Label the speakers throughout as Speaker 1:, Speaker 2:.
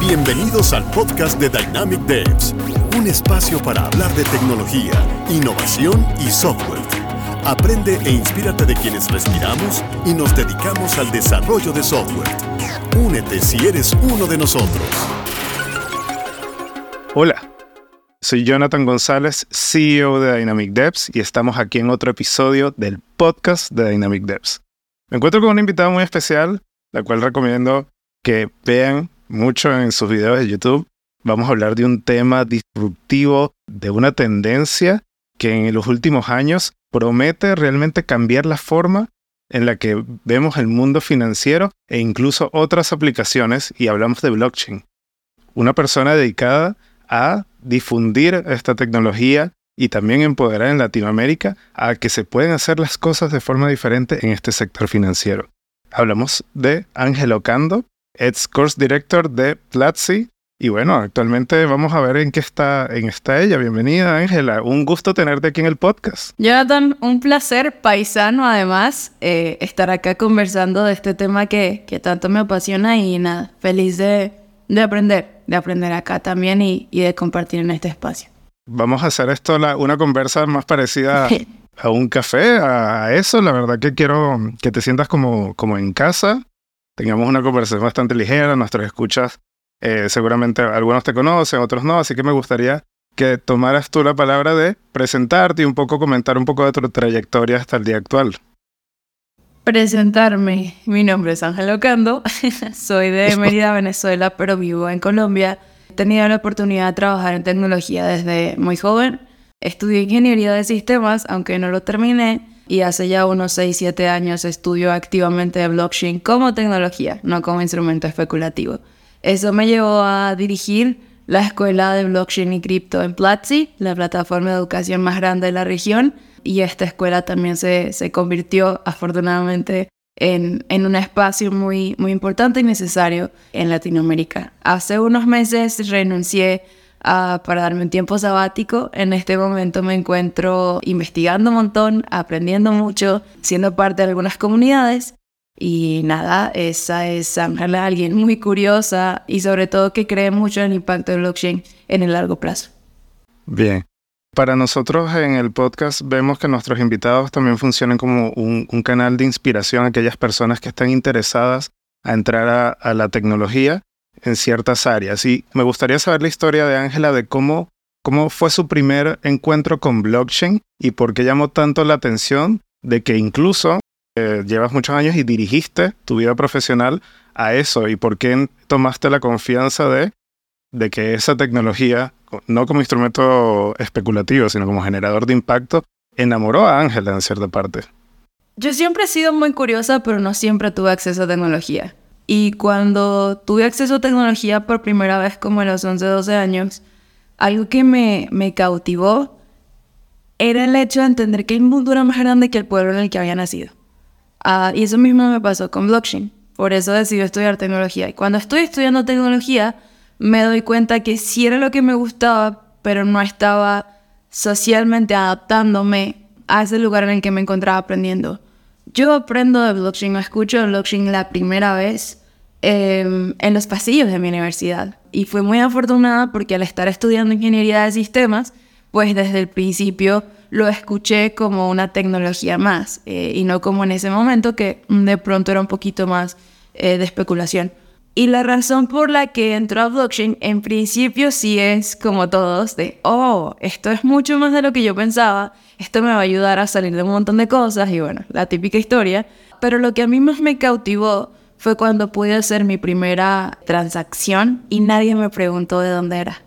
Speaker 1: Bienvenidos al podcast de Dynamic Devs, un espacio para hablar de tecnología, innovación y software. Aprende e inspírate de quienes respiramos y nos dedicamos al desarrollo de software. Únete si eres uno de nosotros.
Speaker 2: Hola, soy Jonathan González, CEO de Dynamic Devs y estamos aquí en otro episodio del podcast de Dynamic Devs. Me encuentro con una invitada muy especial, la cual recomiendo que vean mucho en sus videos de YouTube. Vamos a hablar de un tema disruptivo, de una tendencia que en los últimos años promete realmente cambiar la forma en la que vemos el mundo financiero e incluso otras aplicaciones y hablamos de blockchain. Una persona dedicada a difundir esta tecnología y también empoderar en Latinoamérica a que se pueden hacer las cosas de forma diferente en este sector financiero. Hablamos de Ángel Ocando, ex Course Director de Platzi. Y bueno, actualmente vamos a ver en qué está, en está ella. Bienvenida, Ángela. Un gusto tenerte aquí en el podcast.
Speaker 3: Jonathan, un placer, paisano además, eh, estar acá conversando de este tema que, que tanto me apasiona y nada, feliz de, de aprender, de aprender acá también y, y, de compartir en este espacio.
Speaker 2: Vamos a hacer esto una conversa más parecida a un café, a eso. La verdad que quiero que te sientas como, como en casa tengamos una conversación bastante ligera, nuestros escuchas eh, seguramente algunos te conocen, otros no, así que me gustaría que tomaras tú la palabra de presentarte y un poco comentar un poco de tu trayectoria hasta el día actual.
Speaker 3: Presentarme, mi nombre es Ángel Ocando, soy de Mérida, Venezuela, pero vivo en Colombia. He tenido la oportunidad de trabajar en tecnología desde muy joven. Estudié ingeniería de sistemas, aunque no lo terminé y hace ya unos 6-7 años estudio activamente blockchain como tecnología, no como instrumento especulativo. Eso me llevó a dirigir la escuela de blockchain y cripto en Platzi, la plataforma de educación más grande de la región, y esta escuela también se, se convirtió afortunadamente en, en, un espacio muy, muy importante y necesario en Latinoamérica. Hace unos meses renuncié para darme un tiempo sabático. En este momento me encuentro investigando un montón, aprendiendo mucho, siendo parte de algunas comunidades. Y nada, esa es Ángela, alguien muy curiosa y sobre todo que cree mucho en el impacto del blockchain en el largo plazo.
Speaker 2: Bien. Para nosotros en el podcast vemos que nuestros invitados también funcionan como un, canal de inspiración a aquellas personas que están interesadas a entrar a la tecnología en ciertas áreas. Y me gustaría saber la historia de Ángela de cómo, cómo fue su primer encuentro con blockchain y por qué llamó tanto la atención de que incluso eh, llevas muchos años y dirigiste tu vida profesional a eso y por qué tomaste la confianza de, de que esa tecnología, no como instrumento especulativo, sino como generador de impacto, enamoró a Ángela en cierta parte.
Speaker 3: Yo siempre he sido muy curiosa, pero no siempre tuve acceso a tecnología. Y cuando tuve acceso a tecnología por primera vez, como a los 11, 12 años, algo que me, me cautivó era el hecho de entender que el mundo era más grande que el pueblo en el que había nacido. Uh, y eso mismo me pasó con blockchain. Por eso decidí estudiar tecnología. Y cuando estoy estudiando tecnología, me doy cuenta que sí era lo que me gustaba, pero no estaba socialmente adaptándome a ese lugar en el que me encontraba aprendiendo. Yo aprendo de blockchain, escucho de blockchain la primera vez em, en los pasillos de mi universidad. Y fui muy afortunada porque al estar estudiando ingeniería de sistemas, pues desde el principio lo escuché como una tecnología más eh, y no como en ese momento que de pronto era un poquito más eh, de especulación. Y la razón por la que entró a blockchain en principio sí es como todos de, oh, esto es mucho más de lo que yo pensaba, esto me va a ayudar a salir de un montón de cosas y bueno, la típica historia. Pero lo que a mí más me cautivó fue cuando pude hacer mi primera transacción y nadie me preguntó de dónde era.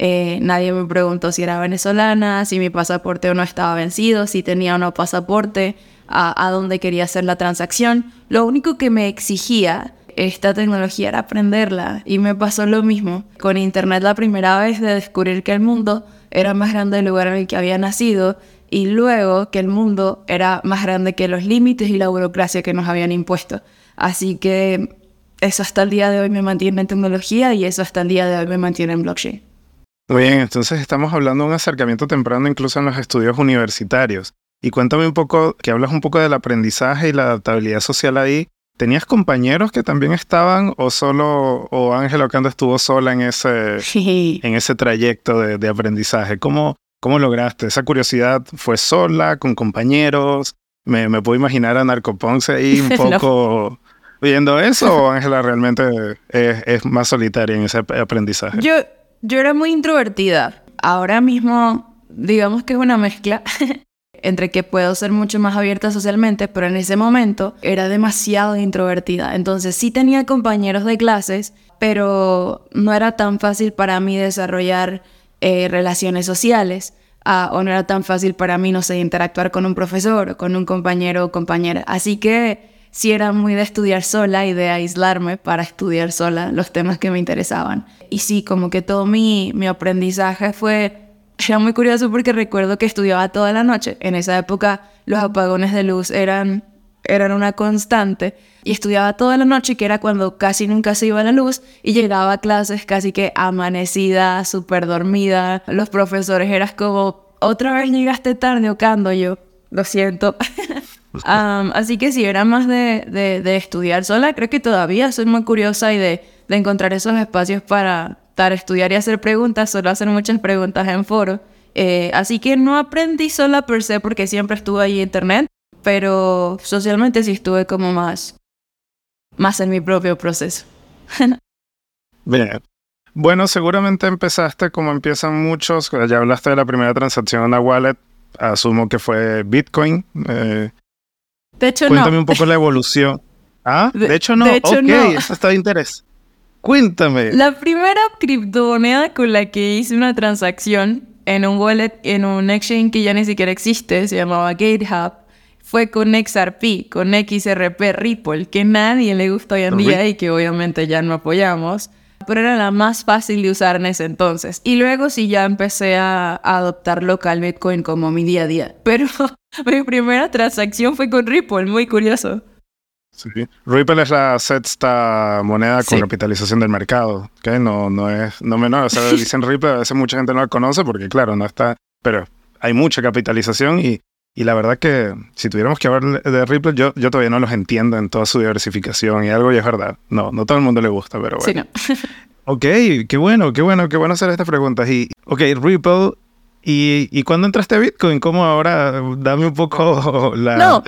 Speaker 3: Eh, nadie me preguntó si era venezolana, si mi pasaporte o no estaba vencido, si tenía o no pasaporte, a, a dónde quería hacer la transacción. Lo único que me exigía esta tecnología era aprenderla y me pasó lo mismo con internet la primera vez de descubrir que el mundo era más grande del lugar en el que había nacido y luego que el mundo era más grande que los límites y la burocracia que nos habían impuesto. Así que eso hasta el día de hoy me mantiene en tecnología y eso hasta el día de hoy me mantiene en blockchain.
Speaker 2: Muy bien, entonces estamos hablando de un acercamiento temprano incluso en los estudios universitarios. Y cuéntame un poco, que hablas un poco del aprendizaje y la adaptabilidad social ahí, ¿Tenías compañeros que también estaban o solo, o Ángela Ocando estuvo sola en ese, en ese trayecto de, de aprendizaje? ¿Cómo, ¿Cómo lograste? ¿Esa curiosidad fue sola, con compañeros? Me, me puedo imaginar a Narcoponce ahí un poco viendo eso o Ángela realmente es, es, más solitaria en ese aprendizaje?
Speaker 3: Yo, yo era muy introvertida. Ahora mismo, digamos que es una mezcla. entre que puedo ser mucho más abierta socialmente, pero en ese momento era demasiado introvertida. Entonces sí tenía compañeros de clases, pero no era tan fácil para mí desarrollar eh, relaciones sociales. Ah, o no era tan fácil para mí, no sé, interactuar con un profesor o con un compañero o compañera. Así que sí era muy de estudiar sola y de aislarme para estudiar sola los temas que me interesaban. Y sí, como que todo mi, mi aprendizaje fue era muy curioso porque recuerdo que estudiaba toda la noche. En esa época los apagones de luz eran, eran una constante. Y estudiaba toda la noche, que era cuando casi nunca se iba la luz. Y llegaba a clases casi que amanecida, súper dormida. Los profesores eras como, otra vez llegaste tarde, Ocando. Yo, lo siento. así que sí, era más de, de, de, estudiar sola. Creo que todavía soy muy curiosa y de, de encontrar esos espacios para, estudiar y hacer preguntas, solo hacer muchas preguntas en foro. Eh, así que no aprendí sola per se porque siempre estuve ahí en internet, pero socialmente sí estuve como más, más en mi propio proceso.
Speaker 2: Bien. Bueno, seguramente empezaste como empiezan muchos, ya hablaste de la primera transacción en la wallet, asumo que fue Bitcoin. Eh,
Speaker 3: de hecho,
Speaker 2: cuéntame un poco la evolución. Ah, de, hecho no. De hecho, ok, eso está de interés. Cuéntame.
Speaker 3: La primera criptomoneda con la que hice una transacción en un wallet, en un exchange que ya ni siquiera existe, se llamaba GateHub, fue con XRP, con XRP Ripple, que nadie le gusta hoy en día y que obviamente ya no apoyamos, pero era la más fácil de usar en ese entonces. Y luego sí ya empecé a, adoptar local Bitcoin como mi día a día. Pero mi primera transacción fue con Ripple, muy curioso.
Speaker 2: Sí. Ripple es la sexta moneda con capitalización del mercado, que no, no es no menor. O sea, dicen Ripple, a veces mucha gente no la conoce porque, claro, no está. Pero hay mucha capitalización y, y la verdad que si tuviéramos que hablar de Ripple, yo, yo todavía no los entiendo en toda su diversificación y algo y es verdad. No, no todo el mundo le gusta, pero bueno. Sí, no. ok, qué bueno, qué bueno, qué bueno hacer estas preguntas. Y, ok, Ripple ¿Y, ¿Y cuándo entraste a Bitcoin? ¿Cómo ahora? Dame un poco la...
Speaker 3: No.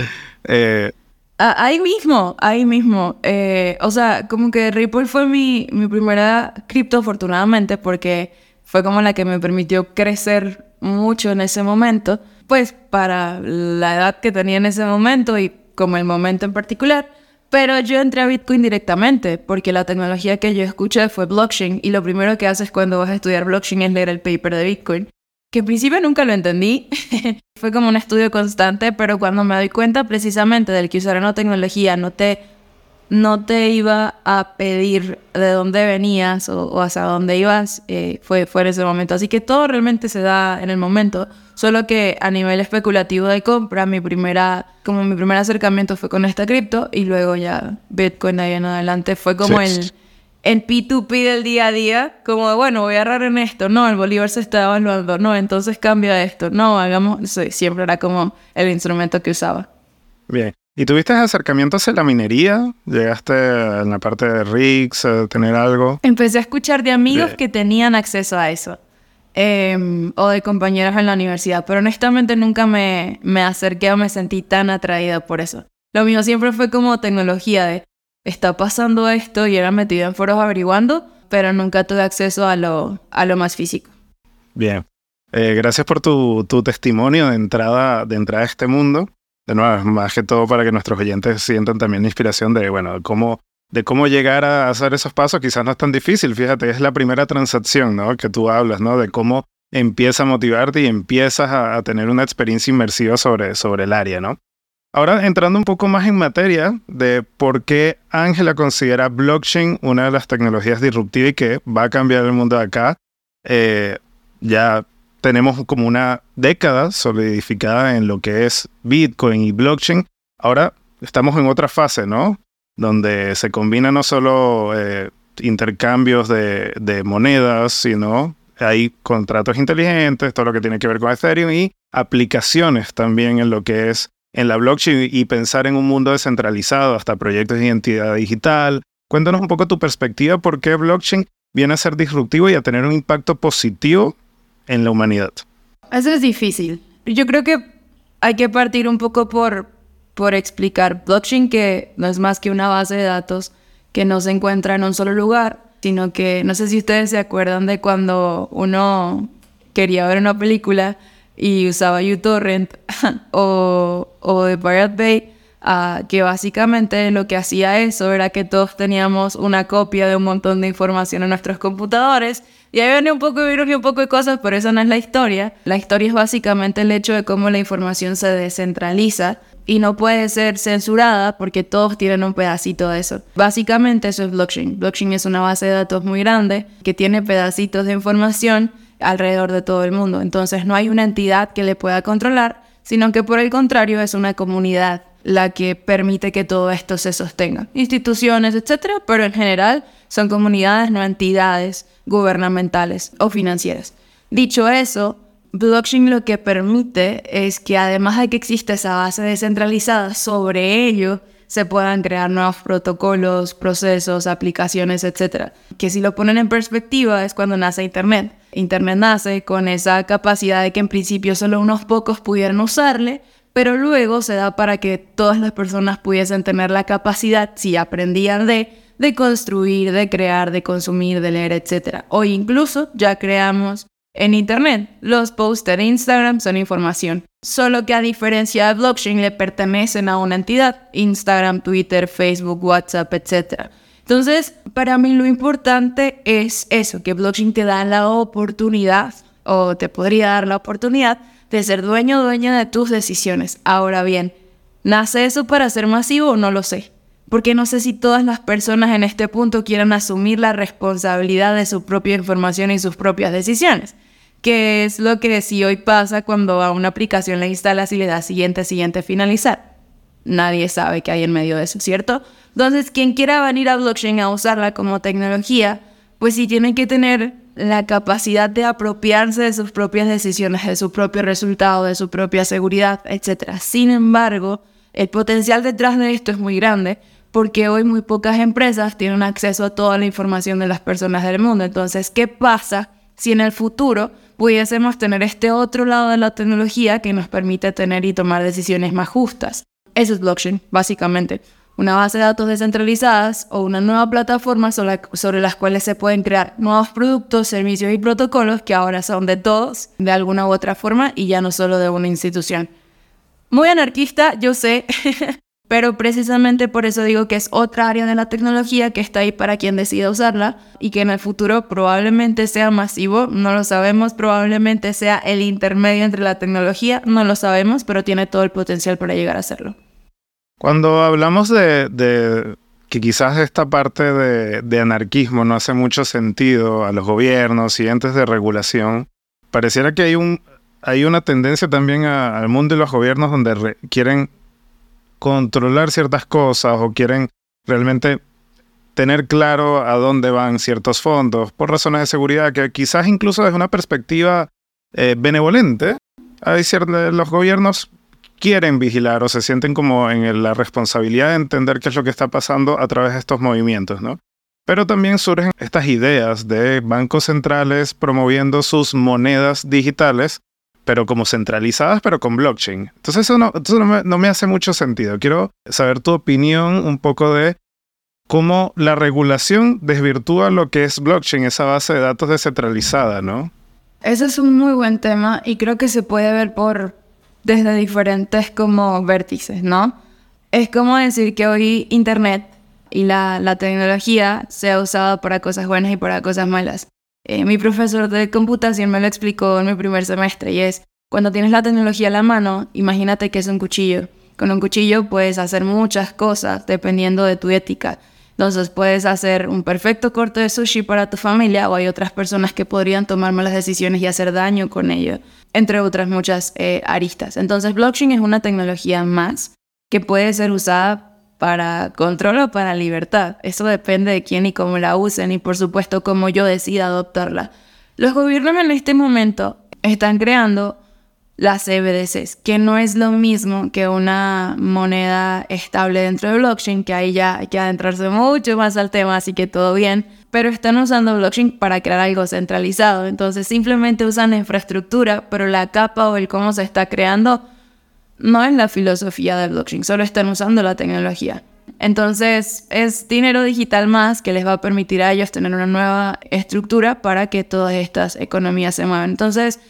Speaker 3: Eh, Ah, ahí mismo, ahí mismo. Eh, o sea, como que Ripple fue mi, mi primera cripto, afortunadamente, porque fue como la que me permitió crecer mucho en ese momento, pues para la edad que tenía en ese momento y como el momento en particular. Pero yo entré a Bitcoin directamente, porque la tecnología que yo escuché fue blockchain, y lo primero que haces cuando vas a estudiar blockchain es leer el paper de Bitcoin que en principio nunca lo entendí. Fue como un estudio constante, pero cuando me doy cuenta precisamente del que usar una tecnología no te, no te iba a pedir de dónde venías o, hacia dónde ibas, eh, fue, fue en ese momento. Así que todo realmente se da en el momento, solo que a nivel especulativo de compra, mi primera, como mi primer acercamiento fue con esta cripto y luego ya Bitcoin ahí en adelante fue como el en P2P del día a día, como bueno, voy a agarrar en esto, no, el Bolívar se está evaluando, no, entonces cambia esto, no, hagamos, siempre era como el instrumento que usaba.
Speaker 2: Bien. ¿Y tuviste acercamientos en la minería? ¿Llegaste en la parte de rigs a tener algo?
Speaker 3: Empecé a escuchar de amigos que tenían acceso a eso. Em, o de compañeros en la universidad, pero honestamente nunca me, me acerqué o me sentí tan atraída por eso. Lo mío siempre fue como tecnología de, está pasando esto y era metido en foros averiguando, pero nunca tuve acceso a lo, a lo más físico.
Speaker 2: Bien. Eh, gracias por tu, tu, testimonio de entrada, de entrada a este mundo. De nuevo, más que todo para que nuestros oyentes sientan también la inspiración de, bueno, cómo, de cómo llegar a hacer esos pasos. Quizás no es tan difícil, fíjate, es la primera transacción, ¿no? Que tú hablas, ¿no? De cómo empieza a motivarte y empiezas a, a tener una experiencia inmersiva sobre, sobre el área, ¿no? Ahora entrando un poco más en materia de por qué Ángela considera blockchain una de las tecnologías disruptivas y que va a cambiar el mundo de acá. Eh, ya tenemos como una década solidificada en lo que es Bitcoin y blockchain. Ahora estamos en otra fase, ¿no? Donde se combina no solo eh, intercambios de, de monedas, sino hay contratos inteligentes, todo lo que tiene que ver con Ethereum y aplicaciones también en lo que es en la blockchain y pensar en un mundo descentralizado, hasta proyectos de identidad digital. Cuéntanos un poco tu perspectiva, por qué blockchain viene a ser disruptivo y a tener un impacto positivo en la humanidad.
Speaker 3: Eso es difícil. Yo creo que hay que partir un poco por, por explicar blockchain, que no es más que una base de datos que no se encuentra en un solo lugar, sino que no sé si ustedes se acuerdan de cuando uno quería ver una película y usaba uTorrent o, o de Pirate Bay, ah, que básicamente lo que hacía eso era que todos teníamos una copia de un montón de información en nuestros computadores y ahí viene un poco de virus y un poco de cosas, pero eso no es la historia. La historia es básicamente el hecho de cómo la información se descentraliza y no puede ser censurada porque todos tienen un pedacito de eso. Básicamente eso es blockchain. Blockchain es una base de datos muy grande que tiene pedacitos de información alrededor de todo el mundo. Entonces no hay una entidad que le pueda controlar, sino que por el contrario es una comunidad la que permite que todo esto se sostenga. Instituciones, etcétera, pero en general son comunidades, no entidades gubernamentales o financieras. Dicho eso, blockchain lo que permite es que además de que exista esa base descentralizada, sobre ello se puedan crear nuevos protocolos, procesos, aplicaciones, etc. Que si lo ponen en perspectiva es cuando nace Internet. Internet nace con esa capacidad de que en principio solo unos pocos pudieran usarle, pero luego se da para que todas las personas pudiesen tener la capacidad, si aprendían de, de construir, de crear, de consumir, de leer, etc. Hoy incluso ya creamos en Internet. Los posts de Instagram son información, solo que a diferencia de blockchain le pertenecen a una entidad, Instagram, Twitter, Facebook, WhatsApp, etc. Entonces, para mí lo importante es eso, que blockchain te da la oportunidad, o te podría dar la oportunidad, de ser dueño o dueña de tus decisiones. Ahora bien, ¿nace eso para ser masivo? No lo sé. Porque no sé si todas las personas en este punto quieran asumir la responsabilidad de su propia información y sus propias decisiones. Que es lo que si hoy pasa cuando a una aplicación le instalas y le das siguiente, siguiente, finalizar. Nadie sabe qué hay en medio de eso, ¿cierto? Entonces, quien quiera venir a blockchain a usarla como tecnología, pues sí tiene que tener la capacidad de apropiarse de sus propias decisiones, de su propio resultado, de su propia seguridad, etc. Sin embargo, el potencial detrás de esto es muy grande porque hoy muy pocas empresas tienen acceso a toda la información de las personas del mundo. Entonces, ¿qué pasa si en el futuro pudiésemos tener este otro lado de la tecnología que nos permite tener y tomar decisiones más justas? Eso es blockchain, básicamente una base de datos descentralizadas o una nueva plataforma sobre, las cuales se pueden crear nuevos productos, servicios y protocolos que ahora son de todos, de alguna u otra forma, y ya no solo de una institución. Muy anarquista, yo sé, pero precisamente por eso digo que es otra área de la tecnología que está ahí para quien decida usarla y que en el futuro probablemente sea masivo, no lo sabemos, probablemente sea el intermedio entre la tecnología, no lo sabemos, pero tiene todo el potencial para llegar a serlo.
Speaker 2: Cuando hablamos de, que quizás esta parte de, anarquismo no hace mucho sentido a los gobiernos y entes de regulación, pareciera que hay, un, hay una tendencia también al mundo de los gobiernos donde quieren controlar ciertas cosas o quieren realmente tener claro a dónde van ciertos fondos por razones de seguridad que quizás incluso desde una perspectiva eh, benevolente, hay ciertos, los gobiernos quieren vigilar o se sienten como en la responsabilidad de entender qué es lo que está pasando a través de estos movimientos, ¿no? Pero también surgen estas ideas de bancos centrales promoviendo sus monedas digitales, pero como centralizadas, pero con blockchain. Entonces eso no, no, me, hace mucho sentido. Quiero saber tu opinión un poco de cómo la regulación desvirtúa lo que es blockchain, esa base de datos descentralizada, ¿no?
Speaker 3: Ese es un muy buen tema y creo que se puede ver por desde diferentes como vértices, ¿no? Es como decir que hoy Internet y la, la tecnología se ha usado para cosas buenas y para cosas malas. Eh, mi profesor de computación me lo explicó en mi primer semestre y es, cuando tienes la tecnología a la mano, imagínate que es un cuchillo. Con un cuchillo puedes hacer muchas cosas dependiendo de tu ética. Entonces puedes hacer un perfecto corte de sushi para tu familia o hay otras personas que podrían tomar malas decisiones y hacer daño con ello, entre otras muchas eh, aristas. Entonces blockchain es una tecnología más que puede ser usada para control o para libertad. Eso depende de quién y cómo la usen y por supuesto cómo yo decida adoptarla. Los gobiernos en este momento están creando las CBDCs, que no es lo mismo que una moneda estable dentro de blockchain, que ahí ya hay que adentrarse mucho más al tema, así que todo bien, pero están usando blockchain para crear algo centralizado, entonces simplemente usan infraestructura, pero la capa o el cómo se está creando no es la filosofía de blockchain, solo están usando la tecnología. Entonces es dinero digital más que les va a permitir a ellos tener una nueva estructura para que todas estas economías se muevan. Entonces,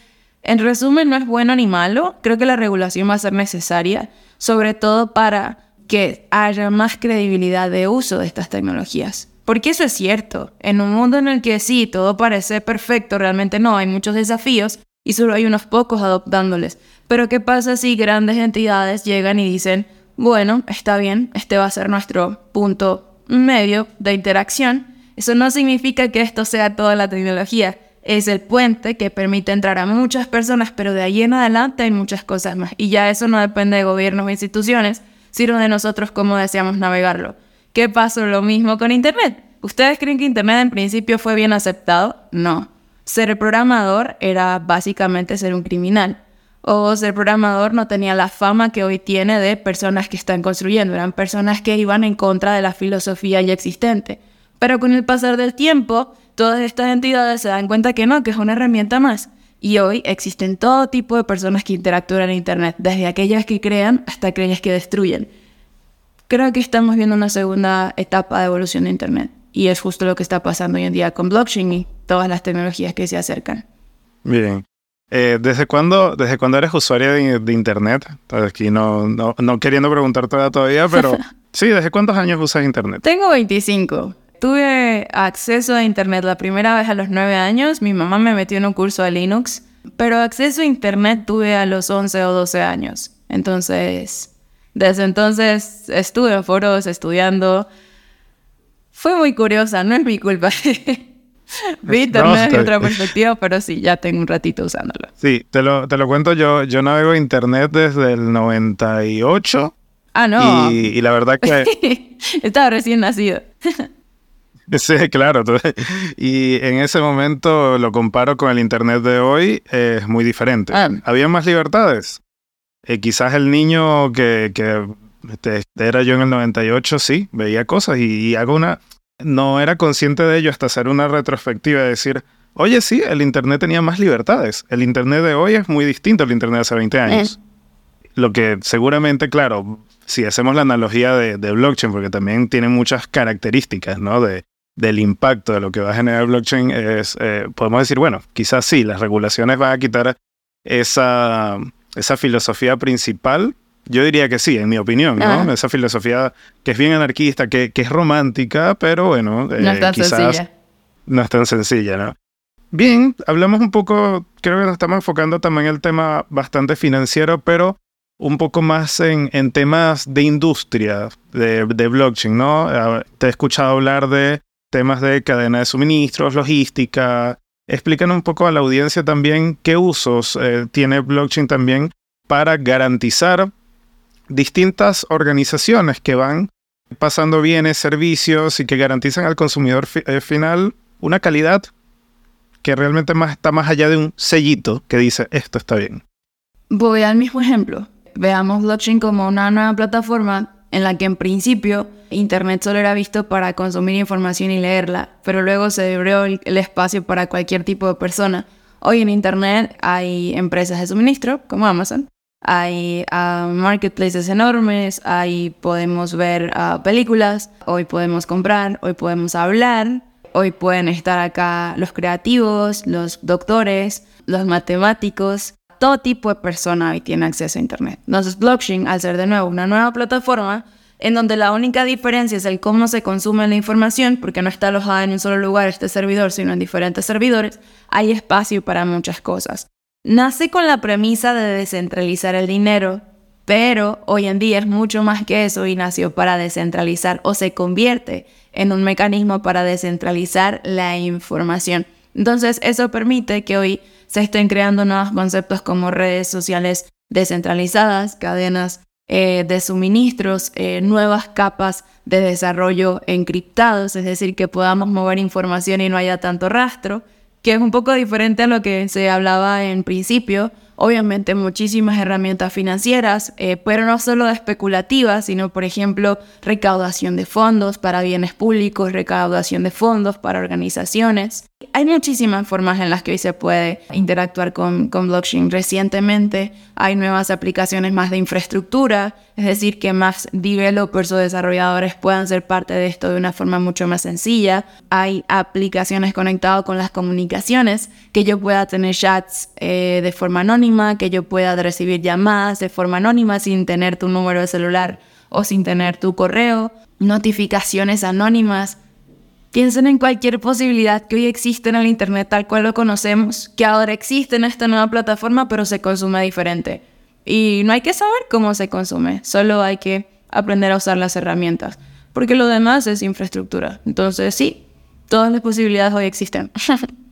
Speaker 3: en resumen, no es bueno ni malo. Creo que la regulación va a ser necesaria, sobre todo para que haya más credibilidad de uso de estas tecnologías. Porque eso es cierto. En un mundo en el que sí, todo parece perfecto, realmente no, hay muchos desafíos y solo hay unos pocos adoptándoles. Pero ¿qué pasa si grandes entidades llegan y dicen, bueno, está bien, este va a ser nuestro punto medio de interacción? Eso no significa que esto sea toda la tecnología es el puente que permite entrar a muchas personas, pero de ahí en adelante hay muchas cosas más. Y ya eso no depende de gobiernos o instituciones, sino de nosotros cómo deseamos navegarlo. ¿Qué pasó lo mismo con Internet? ¿Ustedes creen que Internet en principio fue bien aceptado? No. Ser programador era básicamente ser un criminal. O ser programador no tenía la fama que hoy tiene de personas que están construyendo, eran personas que iban en contra de la filosofía ya existente. Pero con el pasar del tiempo, todas estas entidades se dan cuenta que no, que es una herramienta más. Y hoy existen todo tipo de personas que interactúan en Internet, desde aquellas que crean hasta aquellas que destruyen. Creo que estamos viendo una segunda etapa de evolución de Internet. Y es justo lo que está pasando hoy en día con blockchain y todas las tecnologías que se acercan.
Speaker 2: Bien. Eh, ¿desde, cuándo, ¿Desde cuándo eres usuaria de, Internet? Aquí no, no, no queriendo preguntarte todavía, pero sí, ¿desde cuántos años usas Internet?
Speaker 3: Tengo 25. Tuve acceso a Internet la primera vez a los 9 años. Mi mamá me metió en un curso de Linux. Pero acceso a Internet tuve a los 11 o 12 años. Entonces, desde entonces estuve en foros estudiando. Fue muy curiosa, no es mi culpa. Vi Internet de otra perspectiva, pero sí, ya tengo un ratito usándolo.
Speaker 2: Sí, te lo, te lo cuento yo. Yo navego Internet desde el 98.
Speaker 3: Ah, no.
Speaker 2: Y, y la verdad que...
Speaker 3: Estaba recién nacido.
Speaker 2: Sí, claro. Y en ese momento lo comparo con el Internet de hoy, es muy diferente. Ah. Había más libertades. Eh, quizás el niño que, que este, era yo en el 98, sí, veía cosas y, hago una... No era consciente de ello hasta hacer una retrospectiva y decir, oye, sí, el Internet tenía más libertades. El Internet de hoy es muy distinto al Internet de hace 20 años. Eh. Lo que seguramente, claro, si hacemos la analogía de, de, blockchain, porque también tiene muchas características, ¿no? De, del impacto de lo que va a generar blockchain es, eh, podemos decir, bueno, quizás sí, las regulaciones van a quitar esa, esa filosofía principal. Yo diría que sí, en mi opinión, ¿no? Esa filosofía que es bien anarquista, que, que es romántica, pero bueno,
Speaker 3: no es eh, tan sencilla.
Speaker 2: no es tan sencilla, ¿no? Bien, hablamos un poco, creo que nos estamos enfocando también en el tema bastante financiero, pero un poco más en, en temas de industria, de, de blockchain, ¿no? Ah, te he escuchado hablar de temas de cadena de suministros, logística. Explícanos un poco a la audiencia también qué usos eh, tiene blockchain también para garantizar distintas organizaciones que van pasando bienes, servicios y que garantizan al consumidor eh, final una calidad que realmente más, está más allá de un sellito que dice esto está bien.
Speaker 3: Voy al mismo ejemplo. Veamos blockchain como una nueva plataforma en la que en principio Internet solo era visto para consumir información y leerla, pero luego se abrió el, espacio para cualquier tipo de persona. Hoy en Internet hay empresas de suministro como Amazon, hay ah, marketplaces enormes, ahí podemos ver ah, películas, hoy podemos comprar, hoy podemos hablar, hoy pueden estar acá los creativos, los doctores, los matemáticos, todo tipo de persona hoy tiene acceso a Internet. Entonces, blockchain, al ser de nuevo una nueva plataforma, en donde la única diferencia es el cómo se consume la información, porque no está alojada en un solo lugar este servidor, sino en diferentes servidores, hay espacio para muchas cosas. Nace con la premisa de descentralizar el dinero, pero hoy en día es mucho más que eso y nació para descentralizar o se convierte en un mecanismo para descentralizar la información. Entonces eso permite que hoy se estén creando nuevos conceptos como redes sociales descentralizadas, cadenas eh, de suministros, eh, nuevas capas de desarrollo encriptados, es decir, que podamos mover información y no haya tanto rastro, que es un poco diferente a lo que se hablaba en principio. Obviamente muchísimas herramientas financieras, eh, pero no solo especulativas, sino por ejemplo recaudación de fondos para bienes públicos, recaudación de fondos para organizaciones. Hay muchísimas formas en las que hoy se puede interactuar con, con blockchain. Recientemente hay nuevas aplicaciones más de infraestructura, es decir, que más developers o desarrolladores puedan ser parte de esto de una forma mucho más sencilla. Hay aplicaciones conectadas con las comunicaciones, que yo pueda tener chats eh, de forma anónima, que yo pueda recibir llamadas de forma anónima sin tener tu número de celular o sin tener tu correo, notificaciones anónimas Piensen en cualquier posibilidad que hoy existe en el Internet tal cual lo conocemos, que ahora existe en esta nueva plataforma, pero se consume diferente. Y no hay que saber cómo se consume, solo hay que aprender a usar las herramientas, porque lo demás es infraestructura. Entonces sí, todas las posibilidades hoy existen.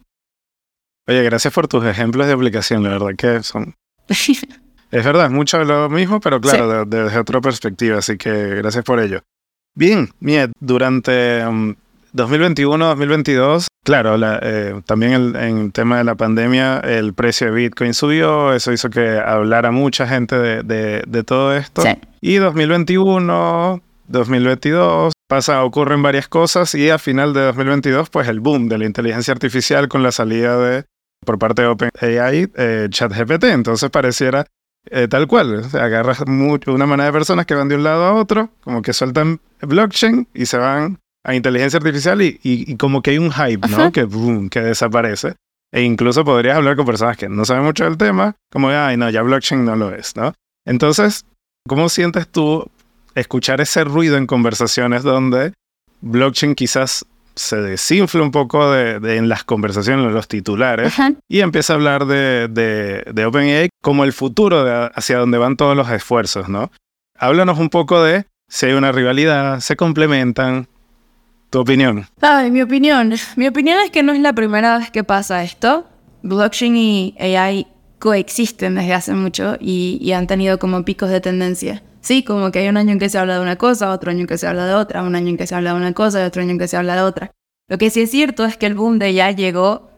Speaker 2: Oye, gracias por tus ejemplos de aplicación, la verdad que son... es verdad, es mucho lo mismo, pero claro, desde otra perspectiva, así que gracias por ello. Bien, Miet, durante um, 2021-2022, claro, eh, también el, en el tema de la pandemia el precio de Bitcoin subió, eso hizo que hablara mucha gente de, de, todo esto. Y 2021, 2022, pasa, ocurren varias cosas y a final de 2022, pues el boom de la inteligencia artificial con la salida de, por parte de OpenAI, eh, ChatGPT. Entonces pareciera eh, tal cual, o agarras mucho, una manera de personas que van de un lado a otro, como que sueltan blockchain y se van a inteligencia artificial y, y, como que hay un hype, ¿no? Que, boom, que desaparece. E incluso podrías hablar con personas que no saben mucho del tema, como, ay, no, ya blockchain no lo es, ¿no? Entonces, ¿cómo sientes tú escuchar ese ruido en conversaciones donde blockchain quizás se desinfla un poco de, en las conversaciones, en los titulares, y empieza a hablar de, de, de OpenAI como el futuro hacia donde van todos los esfuerzos, ¿no? Háblanos un poco de si hay una rivalidad, se complementan, ¿Tu opinión?
Speaker 3: Ay, mi opinión. Mi opinión es que no es la primera vez que pasa esto. Blockchain y AI coexisten desde hace mucho y, han tenido como picos de tendencia. Sí, como que hay un año en que se habla de una cosa, otro año en que se habla de otra, un año en que se habla de una cosa y otro año en que se habla de otra. Lo que sí es cierto es que el boom de AI llegó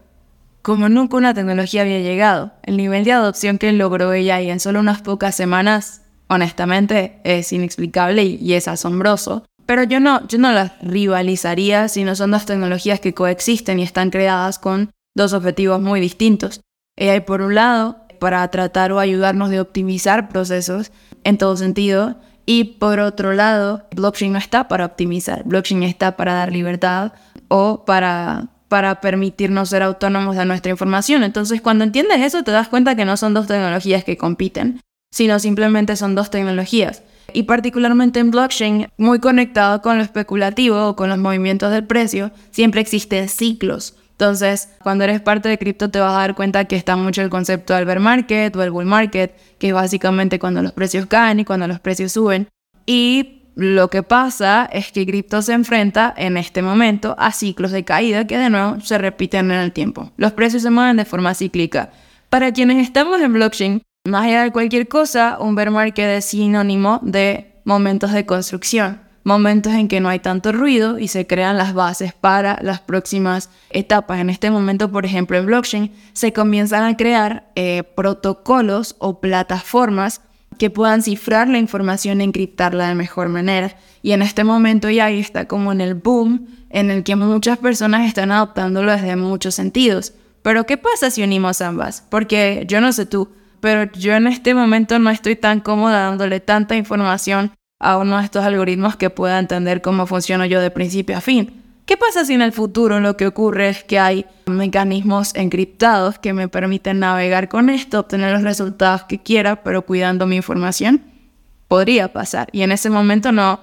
Speaker 3: como nunca una tecnología había llegado. El nivel de adopción que logró AI en solo unas pocas semanas, honestamente, es inexplicable y es asombroso. Pero yo no, yo no las rivalizaría, sino son dos tecnologías que coexisten y están creadas con dos objetivos muy distintos. AI, por un lado, para tratar o ayudarnos de optimizar procesos en todo sentido, y por otro lado, blockchain no está para optimizar, blockchain está para dar libertad o para, para permitirnos ser autónomos de nuestra información. Entonces, cuando entiendes eso, te das cuenta que no son dos tecnologías que compiten, sino simplemente son dos tecnologías y particularmente en blockchain, muy conectado con lo especulativo o con los movimientos del precio, siempre existen ciclos. Entonces, cuando eres parte de cripto te vas a dar cuenta que está mucho el concepto del bear market o el bull market, que es básicamente cuando los precios caen y cuando los precios suben. Y lo que pasa es que cripto se enfrenta en este momento a ciclos de caída que de nuevo se repiten en el tiempo. Los precios se mueven de forma cíclica. Para quienes estamos en blockchain, más allá de cualquier cosa, un bear market es sinónimo de momentos de construcción, momentos en que no hay tanto ruido y se crean las bases para las próximas etapas. En este momento, por ejemplo, en blockchain se comienzan a crear eh, protocolos o plataformas que puedan cifrar la información e encriptarla de mejor manera. Y en este momento ya está como en el boom en el que muchas personas están adoptándolo desde muchos sentidos. Pero ¿qué pasa si unimos ambas? Porque yo no sé tú, pero yo en este momento no estoy tan cómoda dándole tanta información a uno de estos algoritmos que pueda entender cómo funciono yo de principio a fin. ¿Qué pasa si en el futuro lo que ocurre es que hay mecanismos encriptados que me permiten navegar con esto, obtener los resultados que quiera, pero cuidando mi información? Podría pasar. Y en ese momento no,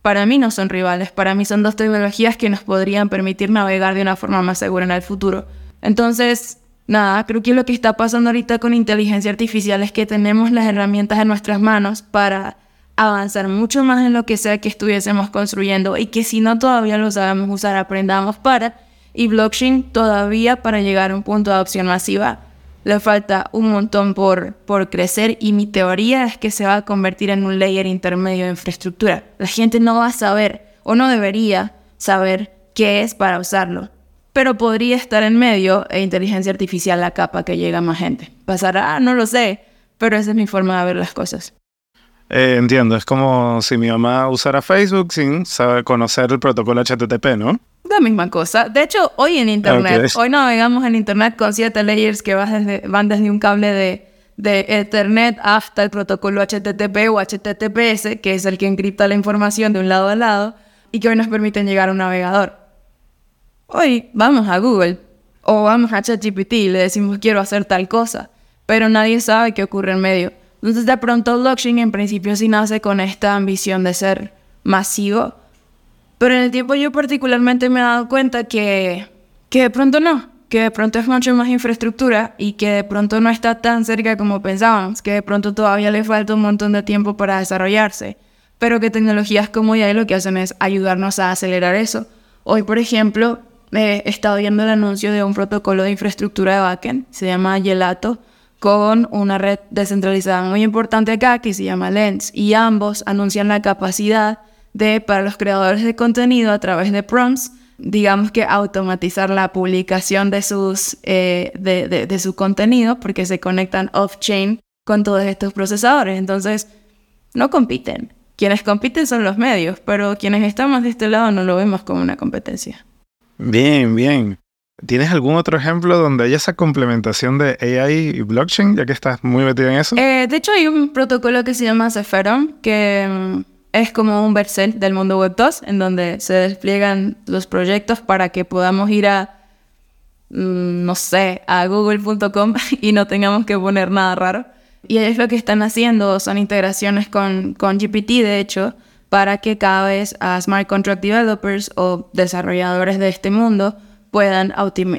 Speaker 3: para mí no son rivales, para mí son dos tecnologías que nos podrían permitir navegar de una forma más segura en el futuro. Entonces, nada, creo que lo que está pasando ahorita con inteligencia artificial es que tenemos las herramientas en nuestras manos para avanzar mucho más en lo que sea que estuviésemos construyendo y que si no todavía lo sabemos usar, aprendamos para. Y blockchain todavía para llegar a un punto de adopción masiva le falta un montón por, por crecer y mi teoría es que se va a convertir en un layer intermedio de infraestructura. La gente no va a saber o no debería saber qué es para usarlo pero podría estar en medio e inteligencia artificial la capa que llega a más gente. pasará, no lo sé, pero esa es mi forma de ver las cosas.
Speaker 2: Eh, entiendo, es como si mi mamá usara Facebook sin saber conocer el protocolo HTTP, ¿no?
Speaker 3: La misma cosa. De hecho, hoy en Internet, hoy navegamos en Internet con siete layers que van desde, van desde un cable de, de Ethernet hasta el protocolo HTTP o HTTPS, que es el que encripta la información de un lado a lado y que hoy nos permiten llegar a un navegador. Hoy vamos a Google o vamos a ChatGPT y le decimos quiero hacer tal cosa, pero nadie sabe qué ocurre en medio. Entonces de pronto blockchain en principio sí nace con esta ambición de ser masivo, pero en el tiempo yo particularmente me he dado cuenta que, que de pronto no, que de pronto es mucho más infraestructura y que de pronto no está tan cerca como pensábamos, que de pronto todavía le falta un montón de tiempo para desarrollarse, pero que tecnologías como ya lo que hacen es ayudarnos a acelerar eso. Hoy, por ejemplo, he estado viendo el anuncio de un protocolo de infraestructura de backend, se llama Gelato, con una red descentralizada muy importante acá que se llama Lens y ambos anuncian la capacidad de para los creadores de contenido a través de prompts digamos que automatizar la publicación de sus eh, de, de, su contenido porque se conectan off-chain con todos estos procesadores. Entonces no compiten. Quienes compiten son los medios pero quienes estamos de este lado no lo vemos como una competencia.
Speaker 2: Bien bien ¿Tienes algún otro ejemplo donde haya esa complementación de AI y blockchain, ya que estás muy metido en eso?
Speaker 3: Eh, de hecho, hay un protocolo que se llama Seferon, que mm, es como un Vercel del mundo Web 2, en donde se despliegan los proyectos para que podamos ir a, mm, no sé, a google.com y no tengamos que poner nada raro. Y es lo que están haciendo, son integraciones con, con GPT, de hecho, para que cada vez a Smart Contract Developers o desarrolladores de este mundo puedan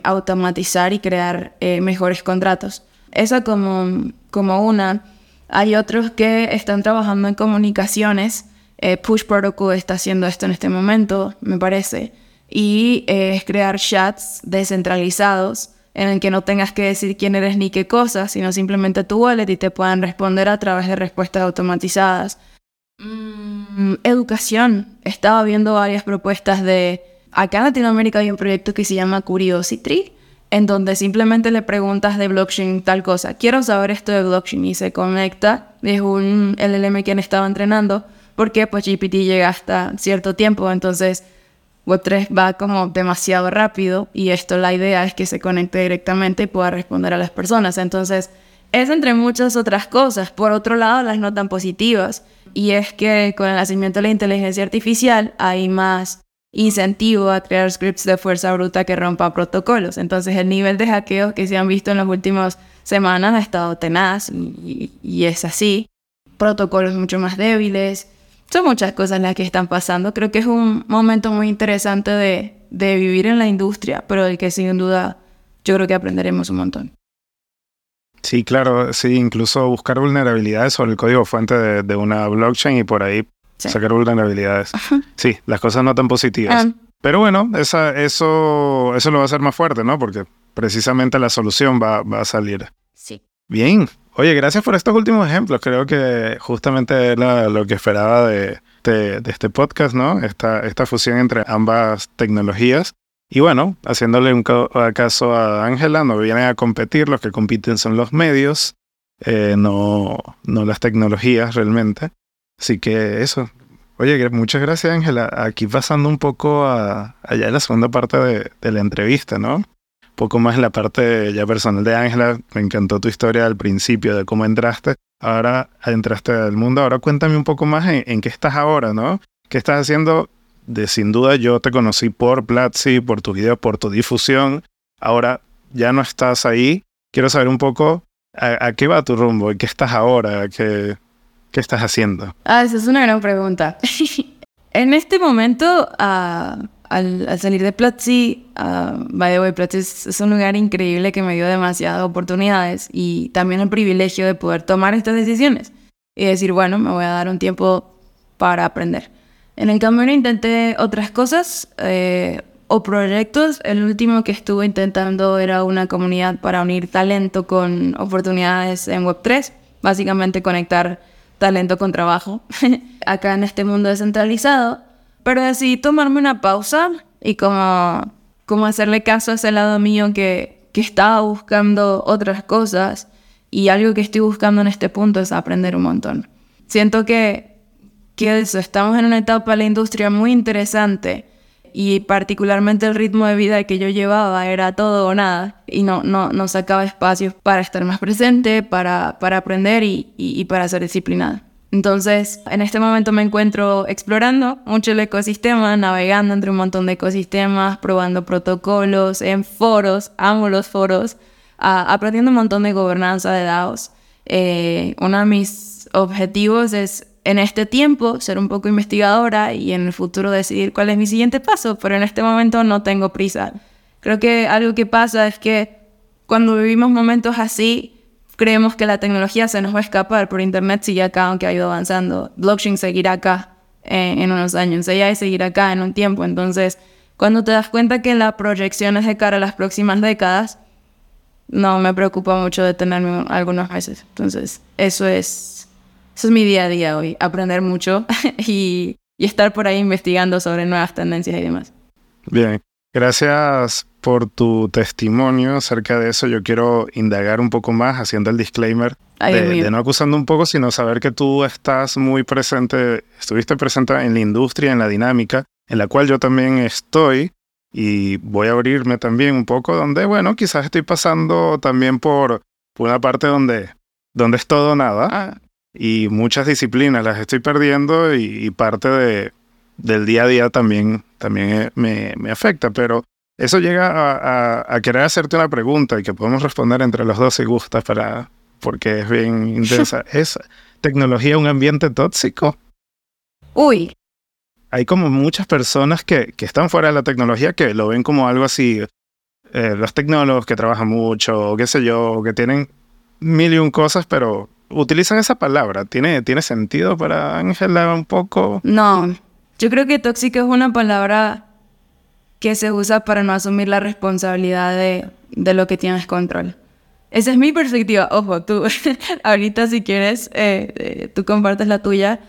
Speaker 3: automatizar y crear eh, mejores contratos. Esa como, como una. Hay otros que están trabajando en comunicaciones. Eh, Push Protocol está haciendo esto en este momento, me parece. Y eh, es crear chats descentralizados en el que no tengas que decir quién eres ni qué cosa, sino simplemente tu wallet y te puedan responder a través de respuestas automatizadas. Mm, educación. Estaba viendo varias propuestas de acá en Latinoamérica hay un proyecto que se llama Curiosity, en donde simplemente le preguntas de blockchain tal cosa. Quiero saber esto de blockchain y se conecta. Es un LLM que han estado entrenando porque pues GPT llega hasta cierto tiempo, entonces Web3 va como demasiado rápido y esto la idea es que se conecte directamente y pueda responder a las personas. Entonces es entre muchas otras cosas. Por otro lado, las no tan positivas. Y es que con el nacimiento de la inteligencia artificial hay más incentivo a crear scripts de fuerza bruta que rompa protocolos. Entonces el nivel de hackeo que se han visto en las últimas semanas ha estado tenaz y, es así. Protocolos mucho más débiles. Son muchas cosas las que están pasando. Creo que es un momento muy interesante de, vivir en la industria, pero del que sin duda yo creo que aprenderemos un montón.
Speaker 2: Sí, claro, sí, incluso buscar vulnerabilidades sobre el código fuente de una blockchain y por ahí sacar vulnerabilidades. Sí, las cosas no tan positivas. Ah. Pero bueno, esa, eso, eso lo va a hacer más fuerte, ¿no? Porque precisamente la solución va, va a salir.
Speaker 3: Sí.
Speaker 2: Bien. Oye, gracias por estos últimos ejemplos. Creo que justamente era lo que esperaba de, de, este podcast, ¿no? Esta, esta fusión entre ambas tecnologías. Y bueno, haciéndole un caso a Ángela, no vienen a competir, los que compiten son los medios, eh, no, no las tecnologías realmente. Así que eso. Oye, muchas gracias Ángela. Aquí pasando un poco a, allá en la segunda parte de, la entrevista, ¿no? Un poco más en la parte ya personal de Ángela. Me encantó tu historia al principio de cómo entraste. Ahora entraste al mundo. Ahora cuéntame un poco más en, qué estás ahora, ¿no? ¿Qué estás haciendo? De sin duda yo te conocí por Platzi, por tu video, por tu difusión. Ahora ya no estás ahí. Quiero saber un poco a, a qué va tu rumbo, en qué estás ahora, ¿Qué estás haciendo?
Speaker 3: Ah, esa es una gran pregunta. en este momento, ah, al, salir de Platzi, uh, by the way, Platzi es, un lugar increíble que me dio demasiadas oportunidades y también el privilegio de poder tomar estas decisiones y decir, bueno, me voy a dar un tiempo para aprender. En el camino intenté otras cosas eh, o proyectos. El último que estuve intentando era una comunidad para unir talento con oportunidades en Web3. Básicamente conectar talento con trabajo acá en este mundo descentralizado, pero decidí tomarme una pausa y como, como hacerle caso a ese lado mío que, que estaba buscando otras cosas Y algo que estoy buscando en este punto es aprender un montón. Siento que, que eso, estamos en una etapa de la industria muy interesante y particularmente el ritmo de vida que yo llevaba era todo o nada y no, no, no sacaba espacios para estar más presente, para, para aprender y, y, para ser disciplinada. Entonces, en este momento me encuentro explorando mucho el ecosistema, navegando entre un montón de ecosistemas, probando protocolos en foros, amo los foros, aprendiendo un montón de gobernanza de DAOs. Eh, uno de mis objetivos es en este tiempo ser un poco investigadora y en el futuro decidir cuál es mi siguiente paso, pero en este momento no tengo prisa. Creo que algo que pasa es que cuando vivimos momentos así, creemos que la tecnología se nos va a escapar, pero Internet sigue acá aunque ha ido avanzando. Blockchain seguirá acá eh, en unos años, AI seguirá acá en un tiempo. Entonces, cuando te das cuenta que la proyección es de cara a las próximas décadas, no me preocupa mucho detenerme algunos meses. Entonces, eso es eso es mi día a día hoy, aprender mucho y, estar por ahí investigando sobre nuevas tendencias y demás.
Speaker 2: Bien, gracias por tu testimonio acerca de eso. Yo quiero indagar un poco más haciendo el disclaimer de, no acusando un poco, sino saber que tú estás muy presente, estuviste presente en la industria, en la dinámica, en la cual yo también estoy y voy a abrirme también un poco donde, bueno, quizás estoy pasando también por, una parte donde, donde es todo nada. Ah y muchas disciplinas las estoy perdiendo y, parte de, del día a día también, también me, me afecta, pero eso llega a, querer hacerte una pregunta y que podemos responder entre los dos si gustas para, porque es bien intensa. ¿Es tecnología un ambiente tóxico?
Speaker 3: Uy.
Speaker 2: Hay como muchas personas que, que están fuera de la tecnología que lo ven como algo así, eh, los tecnólogos que trabajan mucho, o qué sé yo, que tienen mil y un cosas, pero utilizan esa palabra. ¿Tiene, ¿Tiene sentido para Ángela un poco?
Speaker 3: No, yo creo que tóxico es una palabra que se usa para no asumir la responsabilidad de, de lo que tienes control. Esa es mi perspectiva. Ojo, tú ahorita si quieres, eh, eh, tú compartes la tuya.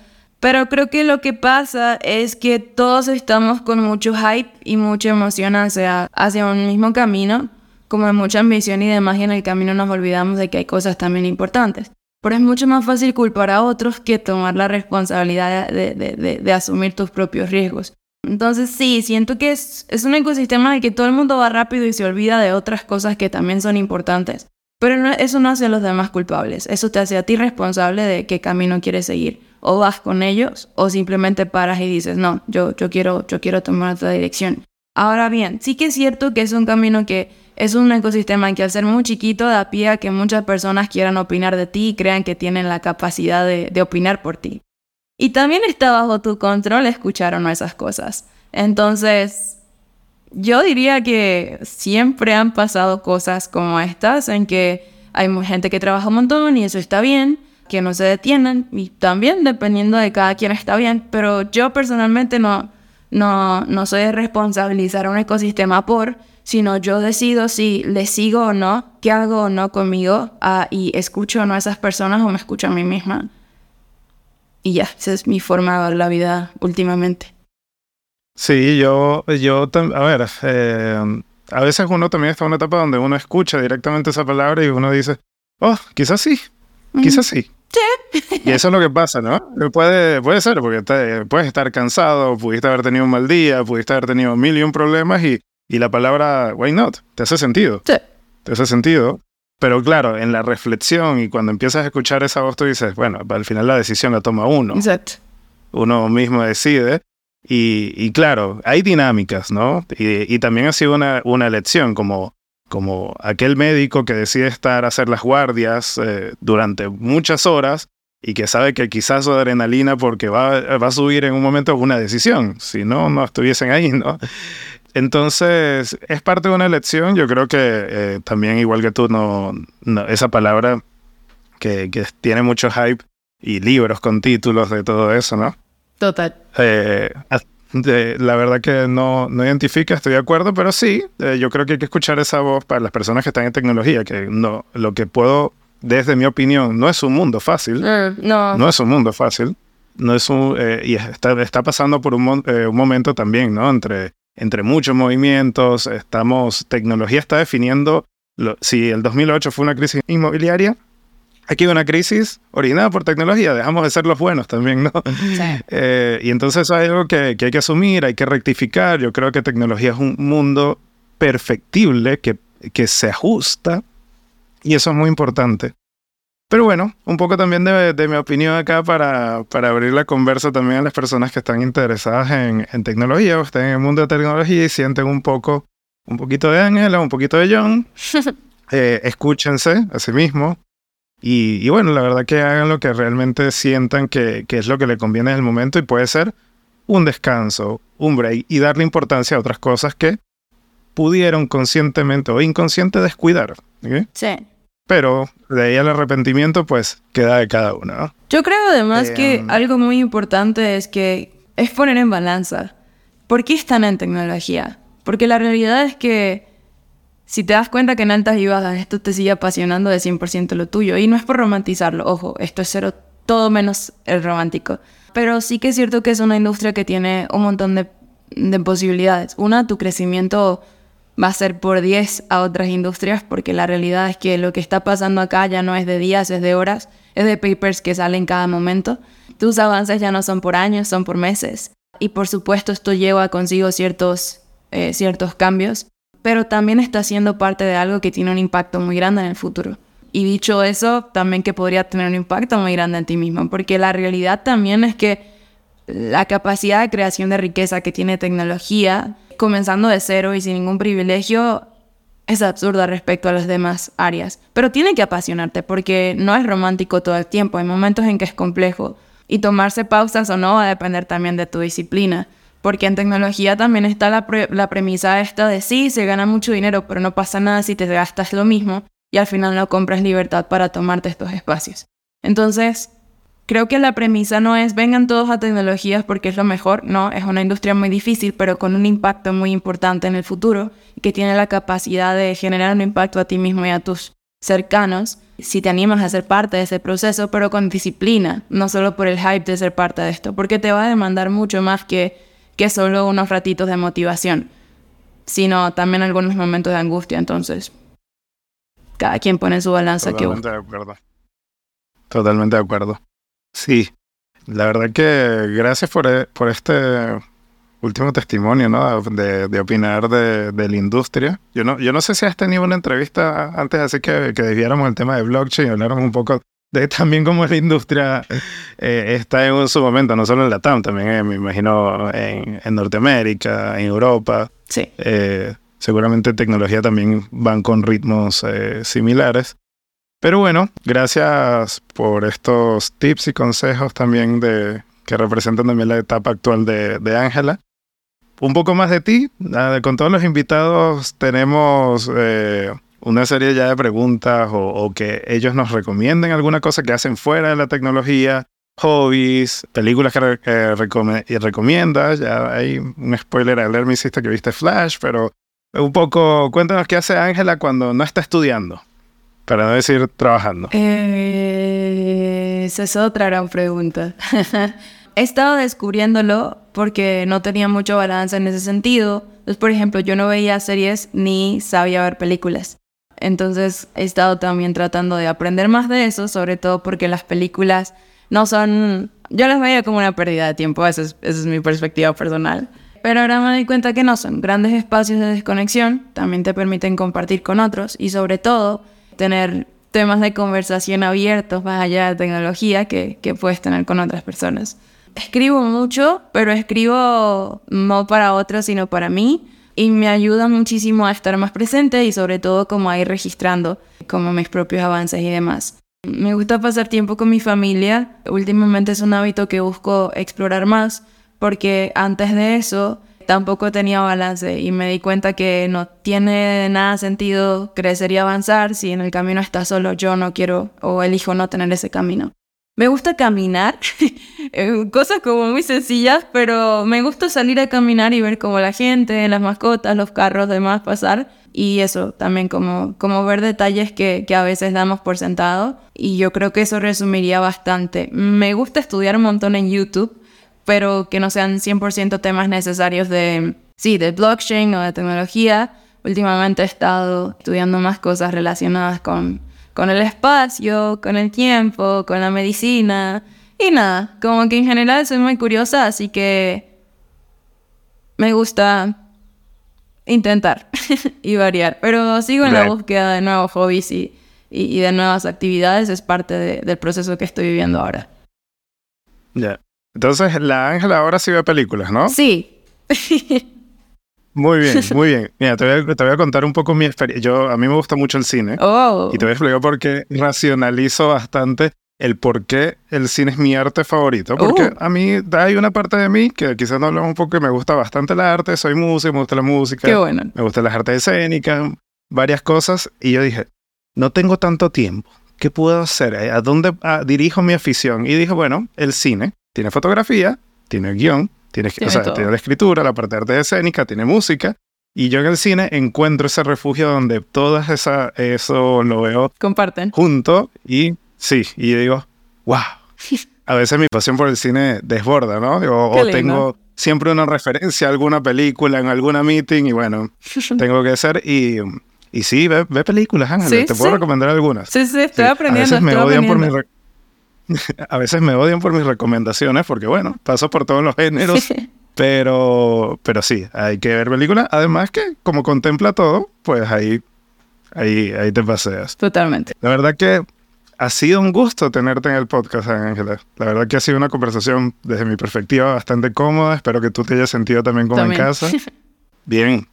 Speaker 3: Pero creo que lo que pasa es que todos estamos con mucho hype y mucha emoción hacia, hacia un mismo camino, como mucha ambición y demás, y en el camino nos olvidamos de que hay cosas también importantes. Pero es mucho más fácil culpar a otros que tomar la responsabilidad de, asumir tus propios riesgos. Entonces sí, siento que es, un ecosistema en el que todo el mundo va rápido y se olvida de otras cosas que también son importantes. Pero eso no hace a los demás culpables, eso te hace a ti responsable de qué camino quieres seguir. O vas con ellos o simplemente paras y dices, no, yo, quiero, yo quiero tomar otra dirección. Ahora bien, sí que es cierto que es un camino que es un ecosistema que al ser muy chiquito da pie a que muchas personas quieran opinar de ti y crean que tienen la capacidad de, opinar por ti. Y también está bajo tu control escuchar o no esas cosas. Entonces, yo diría que siempre han pasado cosas como estas en que hay gente que trabaja un montón y eso está bien, que no se detienen y también dependiendo de cada quien está bien, pero yo personalmente no, no, no soy de un ecosistema por sino yo decido si le sigo o no, qué hago o no conmigo, ah, y escucho o no a esas personas o me escucho a mí misma. Y ya, esa es mi forma de ver la vida últimamente.
Speaker 2: Sí, yo, yo, a ver, eh, a veces uno también está en una etapa donde uno escucha directamente esa palabra y uno dice, oh, quizás sí, quizás sí. Sí. Y eso es lo que pasa, ¿no? Puede, puede ser, porque puedes estar cansado, pudiste haber tenido un mal día, pudiste haber tenido mil y un problemas y y la palabra why not te hace sentido.
Speaker 3: Sí.
Speaker 2: Te hace sentido. Pero claro, en la reflexión y cuando empiezas a escuchar esa voz, tú dices, bueno, al final la decisión la toma uno.
Speaker 3: Exacto.
Speaker 2: Uno mismo decide. Y, claro, hay dinámicas, ¿no? Y, también ha sido una, una elección, como, como aquel médico que decide estar a hacer las guardias eh, durante muchas horas y que sabe que quizás su adrenalina porque va, va a subir en un momento es una decisión. Si no, no estuviesen ahí, ¿no? Entonces, es parte de una elección. Yo creo que eh, también, igual que tú, no, esa palabra que, tiene mucho hype y libros con títulos de todo eso, ¿no?
Speaker 3: Total.
Speaker 2: Eh, la verdad que no, no identifica, estoy de acuerdo, pero sí, eh, yo creo que hay que escuchar esa voz para las personas que están en tecnología, que no, lo que puedo, desde mi opinión, no es un mundo fácil.
Speaker 3: Mm, no.
Speaker 2: No es un mundo fácil. No es un, y está, está pasando por un, un momento también, ¿no? Entre entre muchos movimientos, estamos, tecnología está definiendo, si el 2008 fue una crisis inmobiliaria, aquí hay una crisis originada por tecnología, dejamos de ser los buenos también, ¿no? Eh, y entonces es algo que, que, hay que asumir, hay que rectificar. Yo creo que tecnología es un mundo perfectible que, que se ajusta y eso es muy importante. Pero bueno, un poco también de, de mi opinión acá para, para, abrir la conversa también a las personas que están interesadas en, en tecnología o están en el mundo de tecnología y sienten un poco, un poquito de Ángela, un poquito de John. Eh, escúchense a sí mismos. Y, y, bueno, la verdad que hagan lo que realmente sientan que, que es lo que le conviene en el momento y puede ser un descanso, un break y darle importancia a otras cosas que pudieron conscientemente o inconsciente descuidar.
Speaker 3: Sí.
Speaker 2: Pero de ahí al arrepentimiento, pues queda de cada uno.
Speaker 3: Yo creo además que em, algo muy importante es que es poner en balanza. ¿Por qué están en tecnología? Porque la realidad es que si te das cuenta que en altas y bajas esto te sigue apasionando de 100% lo tuyo, y no es por romantizarlo, ojo, esto es cero, todo menos el romántico. Pero sí que es cierto que es una industria que tiene un montón de, de posibilidades. Una, tu crecimiento va a ser por 10 a otras industrias, porque la realidad es que lo que está pasando acá ya no es de días, es de horas, es de papers que salen cada momento. Tus avances ya no son por años, son por meses. Y por supuesto esto lleva consigo ciertos, eh, ciertos cambios, pero también está siendo parte de algo que tiene un impacto muy grande en el futuro. Y dicho eso, también que podría tener un impacto muy grande en ti mismo, porque la realidad también es que la capacidad de creación de riqueza que tiene tecnología comenzando de cero y sin ningún privilegio es absurda respecto a las demás áreas. Pero tiene que apasionarte porque no es romántico todo el tiempo. Hay momentos en que es complejo. Y tomarse pausas o no va a depender también de tu disciplina. Porque en tecnología también está la, la premisa esta de sí, se gana mucho dinero, pero no pasa nada si te gastas lo mismo y al final no compras libertad para tomarte estos espacios. Entonces, Creo que la premisa no es vengan todos a tecnologías porque es lo mejor, no, es una industria muy difícil, pero con un impacto muy importante en el futuro y que tiene la capacidad de generar un impacto a ti mismo y a tus cercanos si te animas a ser parte de ese proceso, pero con disciplina, no solo por el hype de ser parte de esto, porque te va a demandar mucho más que, que solo unos ratitos de motivación, sino también algunos momentos de angustia, entonces cada quien pone su balanza
Speaker 2: Totalmente de acuerdo. Totalmente de acuerdo. Sí, la verdad que gracias por, eh, por este último testimonio, ¿no? De, de opinar de, de, la industria. Yo no, yo no sé si has tenido una entrevista antes, así que, que desviáramos el tema de blockchain y habláramos un poco de también cómo la industria eh, está en su momento, no solo en la TAM, también eh, me imagino en, en, Norteamérica, en Europa.
Speaker 3: Sí.
Speaker 2: Eh, seguramente tecnología también van con ritmos eh, similares. Pero bueno, gracias por estos tips y consejos también de que representan también la etapa actual de Ángela. Un poco más de ti. Con todos los invitados tenemos eh, una serie ya de preguntas o, que ellos nos recomienden alguna cosa que hacen fuera de la tecnología, hobbies, películas que, re que recom recomiendas. Ya hay un spoiler alert, me hiciste que viste Flash, pero un poco cuéntanos qué hace Ángela cuando no está estudiando. Para no decir trabajando.
Speaker 3: Eh, esa es otra gran pregunta. He estado descubriéndolo porque no tenía mucho balance en ese sentido. Por ejemplo, yo no veía series ni sabía ver películas. Entonces he estado también tratando de aprender más de eso, sobre todo porque las películas no son... Yo las veía como una pérdida de tiempo, esa es, esa es mi perspectiva personal. Pero ahora me doy cuenta que no son grandes espacios de desconexión, también te permiten compartir con otros y sobre todo tener temas de conversación abiertos más allá de tecnología que, que puedes tener con otras personas. Escribo mucho, pero escribo no para otros, sino para mí. Y me ayuda muchísimo a estar más presente y sobre todo como a ir registrando como mis propios avances y demás. Me gusta pasar tiempo con mi familia. Últimamente es un hábito que busco explorar más porque antes de eso tampoco tenía balance y me di cuenta que no tiene nada sentido crecer y avanzar si en el camino está solo yo no quiero o elijo no tener ese camino. Me gusta caminar, eh, cosas como muy sencillas, pero me gusta salir a caminar y ver como la gente, las mascotas, los carros, demás pasar. Y eso, también como, como ver detalles que, que a veces damos por sentado. Y yo creo que eso resumiría bastante. Me gusta estudiar un montón en YouTube pero que no sean 100% temas necesarios de, sí, de blockchain o de tecnología. Últimamente he estado estudiando más cosas relacionadas con, con el espacio, con el tiempo, con la medicina. Y nada, como que en general soy muy curiosa, así que me gusta intentar y variar. Pero sigo en la búsqueda de nuevos hobbies y, y, de nuevas actividades. Es parte del proceso que estoy viviendo ahora.
Speaker 2: Ya. Entonces, la Ángela ahora sí ve películas, ¿no?
Speaker 3: Sí.
Speaker 2: Muy bien, muy bien. Mira, te voy, a, te voy a contar un poco mi experiencia. Yo, a mí me gusta mucho el cine.
Speaker 3: Oh.
Speaker 2: Y te voy a explicar por qué racionalizo bastante el por qué el cine es mi arte favorito. Porque
Speaker 3: Uh.
Speaker 2: a mí hay una parte de mí que quizás no hablamos un poco que me gusta bastante el arte. Soy músico, me gusta la música.
Speaker 3: Qué bueno.
Speaker 2: Me gustan las artes escénicas, varias cosas. Y yo dije, no tengo tanto tiempo. ¿Qué puedo hacer? ¿A dónde dirijo mi afición? Y dije, bueno, el cine tiene fotografía, tiene guion, tiene, o
Speaker 3: Tiene
Speaker 2: sea,
Speaker 3: todo.
Speaker 2: tiene la escritura, la parte de arte escénica, tiene música. Y yo en el cine encuentro ese refugio donde todas esa, eso lo veo
Speaker 3: Comparten.
Speaker 2: junto y sí, y digo, wow. A veces mi pasión por el cine desborda, ¿no? O, o tengo siempre una referencia a alguna película en alguna meeting y bueno, tengo que hacer y, y sí, ve, ve películas, Ángel,
Speaker 3: Sí,
Speaker 2: te puedo
Speaker 3: sí.
Speaker 2: recomendar algunas.
Speaker 3: Sí, sí, estoy
Speaker 2: Sí,
Speaker 3: aprendiendo.
Speaker 2: A veces me
Speaker 3: estoy
Speaker 2: odian por re- a veces me odian por mis recomendaciones porque bueno, paso por todos los géneros, pero pero sí, hay que ver películas, además que como contempla todo, pues ahí ahí ahí te paseas.
Speaker 3: Totalmente.
Speaker 2: La verdad que ha sido un gusto tenerte en el podcast, Ángela. La verdad que ha sido una conversación desde mi perspectiva bastante cómoda. Espero que tú te hayas sentido también como
Speaker 3: También.
Speaker 2: en casa. Bien,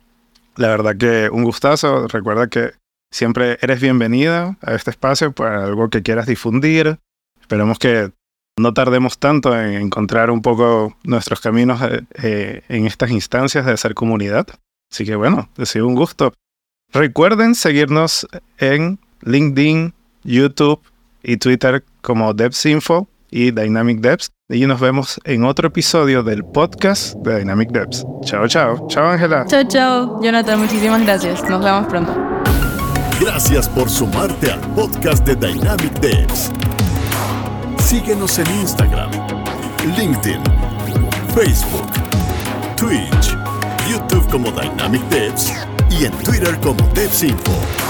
Speaker 2: la verdad que un gustazo. Recuerda que siempre eres bienvenida a este espacio para algo que quieras difundir. Esperemos que no tardemos tanto en encontrar un poco nuestros caminos eh, eh, en estas instancias de hacer comunidad. Así que bueno, ha sido un gusto. Recuerden seguirnos en LinkedIn, YouTube y Twitter como DevsInfo y Dynamic Devs. Y nos vemos en otro episodio del podcast de Dynamic Devs. Chao, chao. Chao, Ángela.
Speaker 3: Chao, chao. Jonathan, muchísimas gracias. Nos vemos pronto.
Speaker 1: Gracias por sumarte al podcast de Dynamic Devs. Síguenos en Instagram, LinkedIn, Facebook, Twitch, YouTube como Dynamic Devs y en Twitter como DevsInfo.